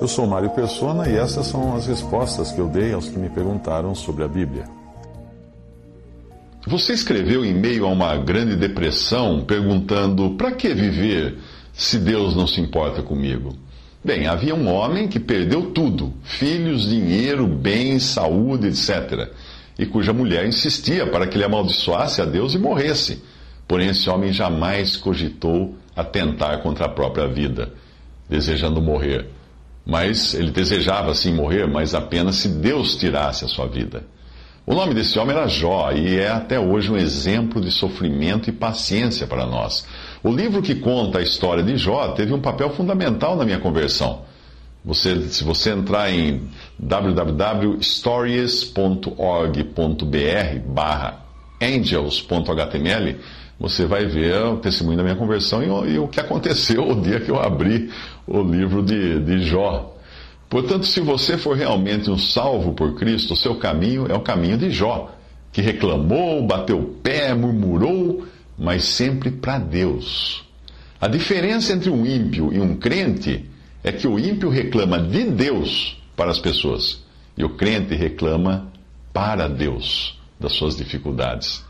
Eu sou Mário Persona e essas são as respostas que eu dei aos que me perguntaram sobre a Bíblia. Você escreveu em meio a uma grande depressão perguntando: para que viver se Deus não se importa comigo? Bem, havia um homem que perdeu tudo: filhos, dinheiro, bens, saúde, etc. E cuja mulher insistia para que ele amaldiçoasse a Deus e morresse. Porém, esse homem jamais cogitou atentar contra a própria vida, desejando morrer. Mas ele desejava sim morrer, mas apenas se Deus tirasse a sua vida. O nome desse homem era Jó e é até hoje um exemplo de sofrimento e paciência para nós. O livro que conta a história de Jó teve um papel fundamental na minha conversão. Você, se você entrar em www.stories.org.br barra angels.html, você vai ver o testemunho da minha conversão e, e, o que aconteceu o dia que eu abri o livro de, de Jó. Portanto, se você for realmente um salvo por Cristo, o seu caminho é o caminho de Jó, que reclamou, bateu o pé, murmurou, mas sempre para Deus. A diferença entre um ímpio e um crente é que o ímpio reclama de Deus para as pessoas e o crente reclama para Deus das suas dificuldades.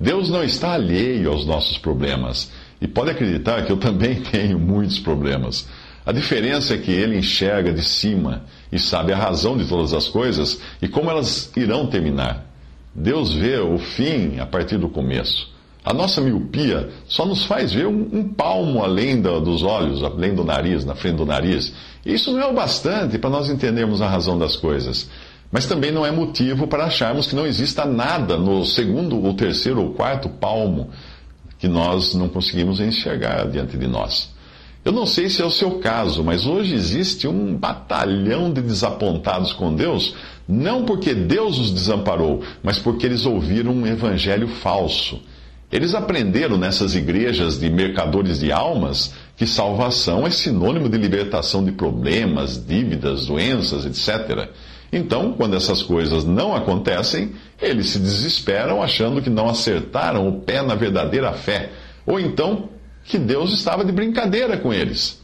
Deus não está alheio aos nossos problemas e pode acreditar que eu também tenho muitos problemas. A diferença é que ele enxerga de cima e sabe a razão de todas as coisas e como elas irão terminar. Deus vê o fim a partir do começo. A nossa miopia só nos faz ver um, um palmo além do, dos olhos, além do nariz, na frente do nariz. E isso não é o bastante para nós entendermos a razão das coisas. Mas também não é motivo para acharmos que não exista nada no segundo, ou terceiro ou quarto palmo que nós não conseguimos enxergar diante de nós. Eu não sei se é o seu caso, mas hoje existe um batalhão de desapontados com Deus, não porque Deus os desamparou, mas porque eles ouviram um evangelho falso. Eles aprenderam nessas igrejas de mercadores de almas que salvação é sinônimo de libertação de problemas, dívidas, doenças, etc. Então, quando essas coisas não acontecem, eles se desesperam achando que não acertaram o pé na verdadeira fé, ou então que Deus estava de brincadeira com eles.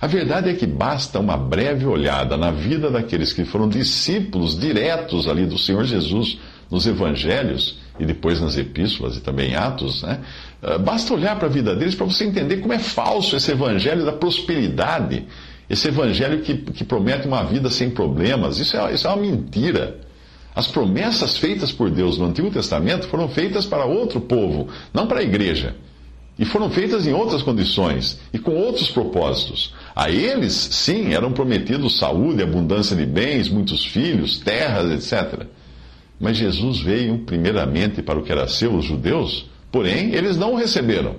A verdade é que basta uma breve olhada na vida daqueles que foram discípulos diretos ali do Senhor Jesus nos evangelhos e depois nas epístolas e também em Atos, né? Ah, basta olhar para a vida deles para você entender como é falso esse evangelho da prosperidade, esse evangelho que, que promete uma vida sem problemas. Isso é, isso é uma mentira. As promessas feitas por Deus no Antigo Testamento foram feitas para outro povo, não para a igreja. E foram feitas em outras condições e com outros propósitos. A eles, sim, eram prometidos saúde, abundância de bens, muitos filhos, terras, etc. Mas Jesus veio primeiramente para o que era seu, os judeus, porém eles não o receberam.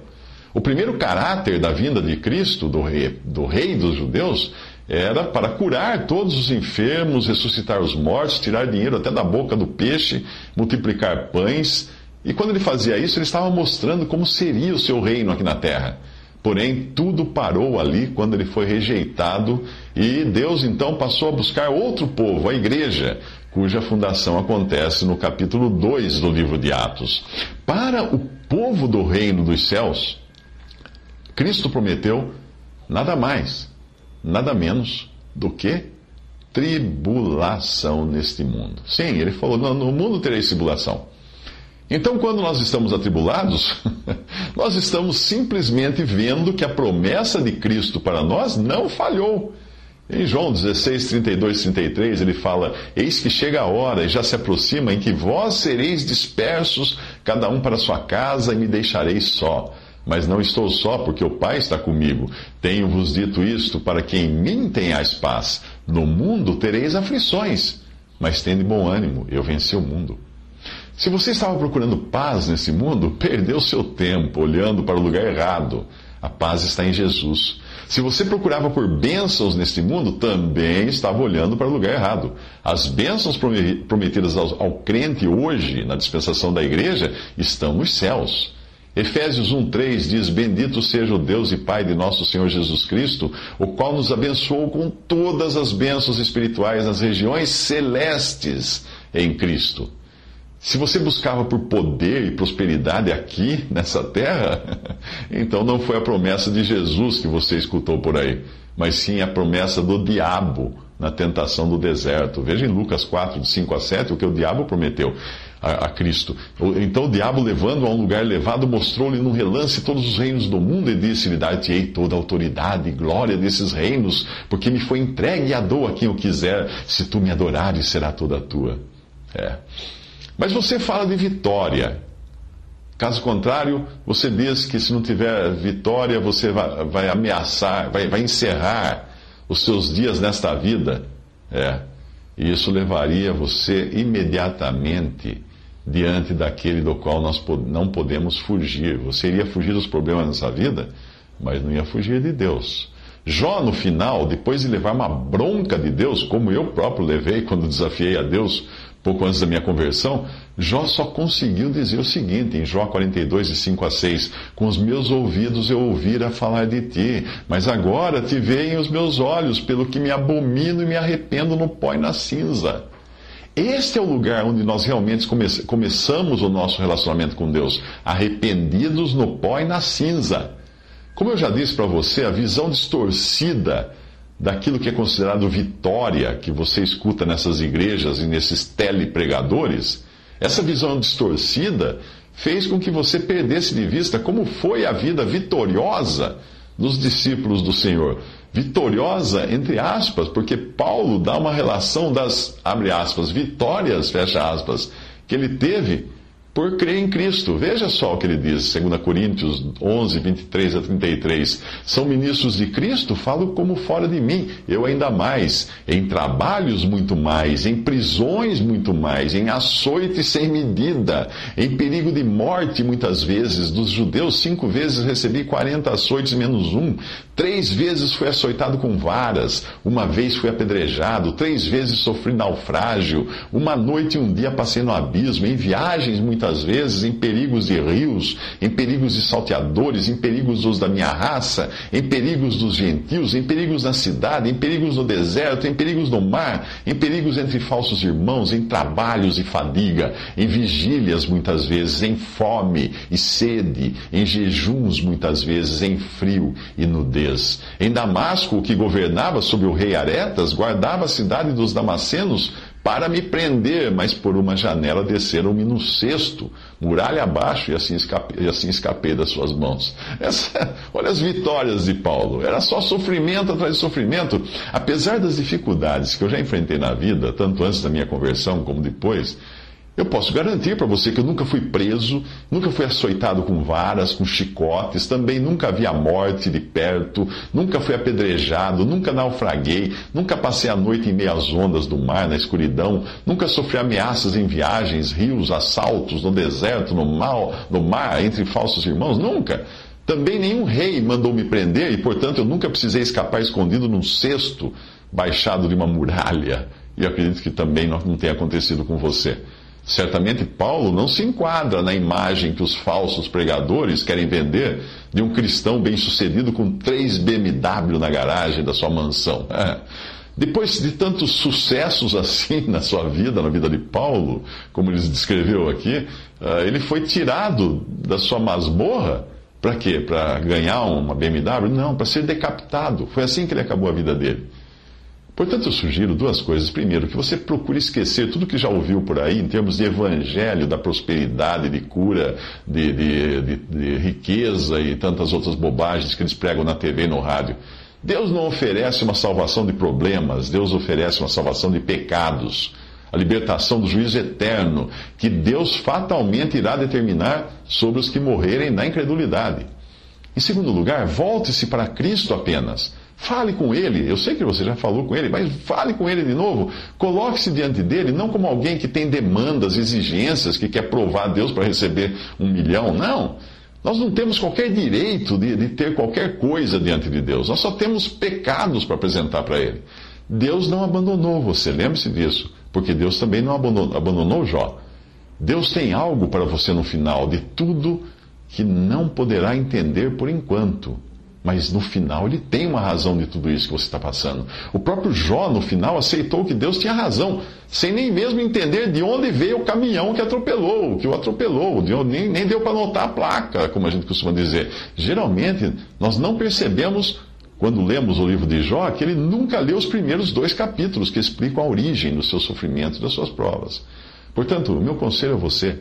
O primeiro caráter da vinda de Cristo, do rei, do rei dos judeus, era para curar todos os enfermos, ressuscitar os mortos, tirar dinheiro até da boca do peixe, multiplicar pães e quando ele fazia isso, ele estava mostrando como seria o seu reino aqui na terra. Porém, tudo parou ali quando ele foi rejeitado e Deus então passou a buscar outro povo, a igreja, cuja fundação acontece no capítulo 2 do livro de Atos. Para o povo do reino dos céus, Cristo prometeu nada mais, nada menos do que tribulação neste mundo. Sim, ele falou: no mundo tereis tribulação. Então, quando nós estamos atribulados, nós estamos simplesmente vendo que a promessa de Cristo para nós não falhou. Em João 16, 32, 33, ele fala: Eis que chega a hora e já se aproxima em que vós sereis dispersos, cada um para sua casa, e me deixareis só. Mas não estou só, porque o Pai está comigo. Tenho-vos dito isto para que em mim tenhais paz. No mundo tereis aflições, mas tende bom ânimo, eu venci o mundo. Se você estava procurando paz nesse mundo, perdeu seu tempo olhando para o lugar errado. A paz está em Jesus. Se você procurava por bênçãos neste mundo, também estava olhando para o lugar errado. As bênçãos prometidas ao, crente hoje, na dispensação da igreja, estão nos céus. Efésios 1,3 diz: Bendito seja o Deus e Pai de nosso Senhor Jesus Cristo, o qual nos abençoou com todas as bênçãos espirituais nas regiões celestes em Cristo. Se você buscava por poder e prosperidade aqui, nessa terra, então não foi a promessa de Jesus que você escutou por aí, mas sim a promessa do diabo na tentação do deserto. Veja em Lucas 4, de 5 a 7, o que o diabo prometeu a, a Cristo. Então o diabo, levando a um lugar elevado, mostrou-lhe num relance todos os reinos do mundo e disse-lhe: Dar-te-ei toda a autoridade e glória desses reinos, porque me foi entregue e a dou a quem eu quiser. Se tu me adorares, será toda tua. É. Mas você fala de vitória. Caso contrário, você diz que se não tiver vitória, você vai, vai ameaçar, vai, vai, encerrar os seus dias nesta vida. É. E isso levaria você imediatamente diante daquele do qual nós não podemos fugir. Você iria fugir dos problemas nessa vida, mas não ia fugir de Deus. Jó, no final, depois de levar uma bronca de Deus, como eu próprio levei quando desafiei a Deus pouco antes da minha conversão, Jó só conseguiu dizer o seguinte, em Jó 42, de 5 a 6: Com os meus ouvidos eu ouvira falar de ti, mas agora te veem os meus olhos, pelo que me abomino e me arrependo no pó e na cinza. Este é o lugar onde nós realmente come começamos o nosso relacionamento com Deus, arrependidos no pó e na cinza. Como eu já disse para você, a visão distorcida daquilo que é considerado vitória que você escuta nessas igrejas e nesses telepregadores, essa visão distorcida fez com que você perdesse de vista como foi a vida vitoriosa dos discípulos do Senhor. Vitoriosa, entre aspas, porque Paulo dá uma relação das, abre aspas, vitórias, fecha aspas, que ele teve por crer em Cristo. Veja só o que ele diz, 2 Coríntios 11, 23 a 33. São ministros de Cristo? Falo como fora de mim, eu ainda mais. Em trabalhos, muito mais. Em prisões, muito mais. Em açoite sem medida. Em perigo de morte, muitas vezes. Dos judeus, cinco vezes recebi 40 açoites menos um. Três vezes fui açoitado com varas. Uma vez fui apedrejado. Três vezes sofri naufrágio. Uma noite e um dia passei no abismo. Em viagens, muito muitas vezes em perigos de rios, em perigos de salteadores, em perigos dos da minha raça, em perigos dos gentios, em perigos na cidade, em perigos no deserto, em perigos no mar, em perigos entre falsos irmãos, em trabalhos e fadiga, em vigílias muitas vezes, em fome e sede, em jejuns muitas vezes, em frio e nudez. Em Damasco, o que governava sobre o rei Aretas, guardava a cidade dos damascenos para me prender, mas por uma janela desceram-me no cesto, muralha abaixo, e assim escapei, e assim escapei das suas mãos. Essa, olha as vitórias de Paulo. Era só sofrimento atrás de sofrimento. Apesar das dificuldades que eu já enfrentei na vida, tanto antes da minha conversão como depois, eu posso garantir para você que eu nunca fui preso, nunca fui açoitado com varas, com chicotes, também nunca vi a morte de perto, nunca fui apedrejado, nunca naufraguei, nunca passei a noite em meias ondas do mar, na escuridão, nunca sofri ameaças em viagens, rios, assaltos, no deserto, no mal, no mar, entre falsos irmãos, nunca. Também nenhum rei mandou me prender e, portanto, eu nunca precisei escapar escondido num cesto baixado de uma muralha. E acredito que também não tenha acontecido com você. Certamente Paulo não se enquadra na imagem que os falsos pregadores querem vender de um cristão bem-sucedido com três BMW na garagem da sua mansão. É. Depois de tantos sucessos assim na sua vida, na vida de Paulo, como ele descreveu aqui, uh, ele foi tirado da sua masmorra para quê? Para ganhar uma BMW? Não, para ser decapitado. Foi assim que ele acabou a vida dele. Portanto, eu sugiro duas coisas. Primeiro, que você procure esquecer tudo que já ouviu por aí em termos de evangelho, da prosperidade, de cura, de, de, de, de riqueza e tantas outras bobagens que eles pregam na TV e no rádio. Deus não oferece uma salvação de problemas, Deus oferece uma salvação de pecados, a libertação do juízo eterno, que Deus fatalmente irá determinar sobre os que morrerem na incredulidade. Em segundo lugar, volte-se para Cristo apenas. Fale com ele. Eu sei que você já falou com ele, mas fale com ele de novo. Coloque-se diante dele, não como alguém que tem demandas, exigências, que quer provar a Deus para receber um milhão. Não. Nós não temos qualquer direito de, de ter qualquer coisa diante de Deus. Nós só temos pecados para apresentar para Ele. Deus não abandonou você, lembre-se disso, porque Deus também não abandonou, abandonou Jó. Deus tem algo para você no final de tudo que não poderá entender por enquanto. Mas no final ele tem uma razão de tudo isso que você está passando. O próprio Jó, no final, aceitou que Deus tinha razão, sem nem mesmo entender de onde veio o caminhão que atropelou, que o atropelou, nem, nem deu para notar a placa, como a gente costuma dizer. Geralmente, nós não percebemos, quando lemos o livro de Jó, que ele nunca leu os primeiros dois capítulos que explicam a origem do seu sofrimento e das suas provas. Portanto, o meu conselho a você,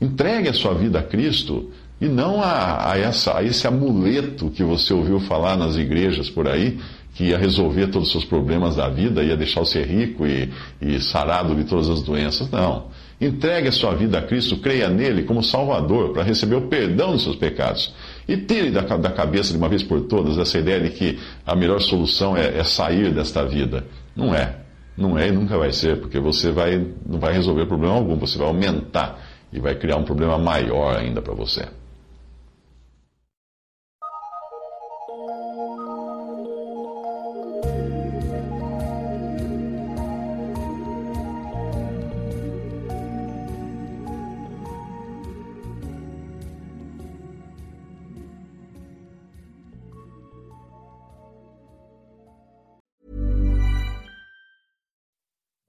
entregue a sua vida a Cristo e não a, a, essa, a esse amuleto que você ouviu falar nas igrejas por aí, que ia resolver todos os seus problemas da vida, ia deixar você rico e, e sarado de todas as doenças. Não. Entregue a sua vida a Cristo, creia nele como Salvador, para receber o perdão dos seus pecados. E tire da, da, cabeça de uma vez por todas essa ideia de que a melhor solução é, é sair desta vida. Não é. Não é e nunca vai ser, porque você vai, não vai resolver problema algum, você vai aumentar e vai criar um problema maior ainda para você.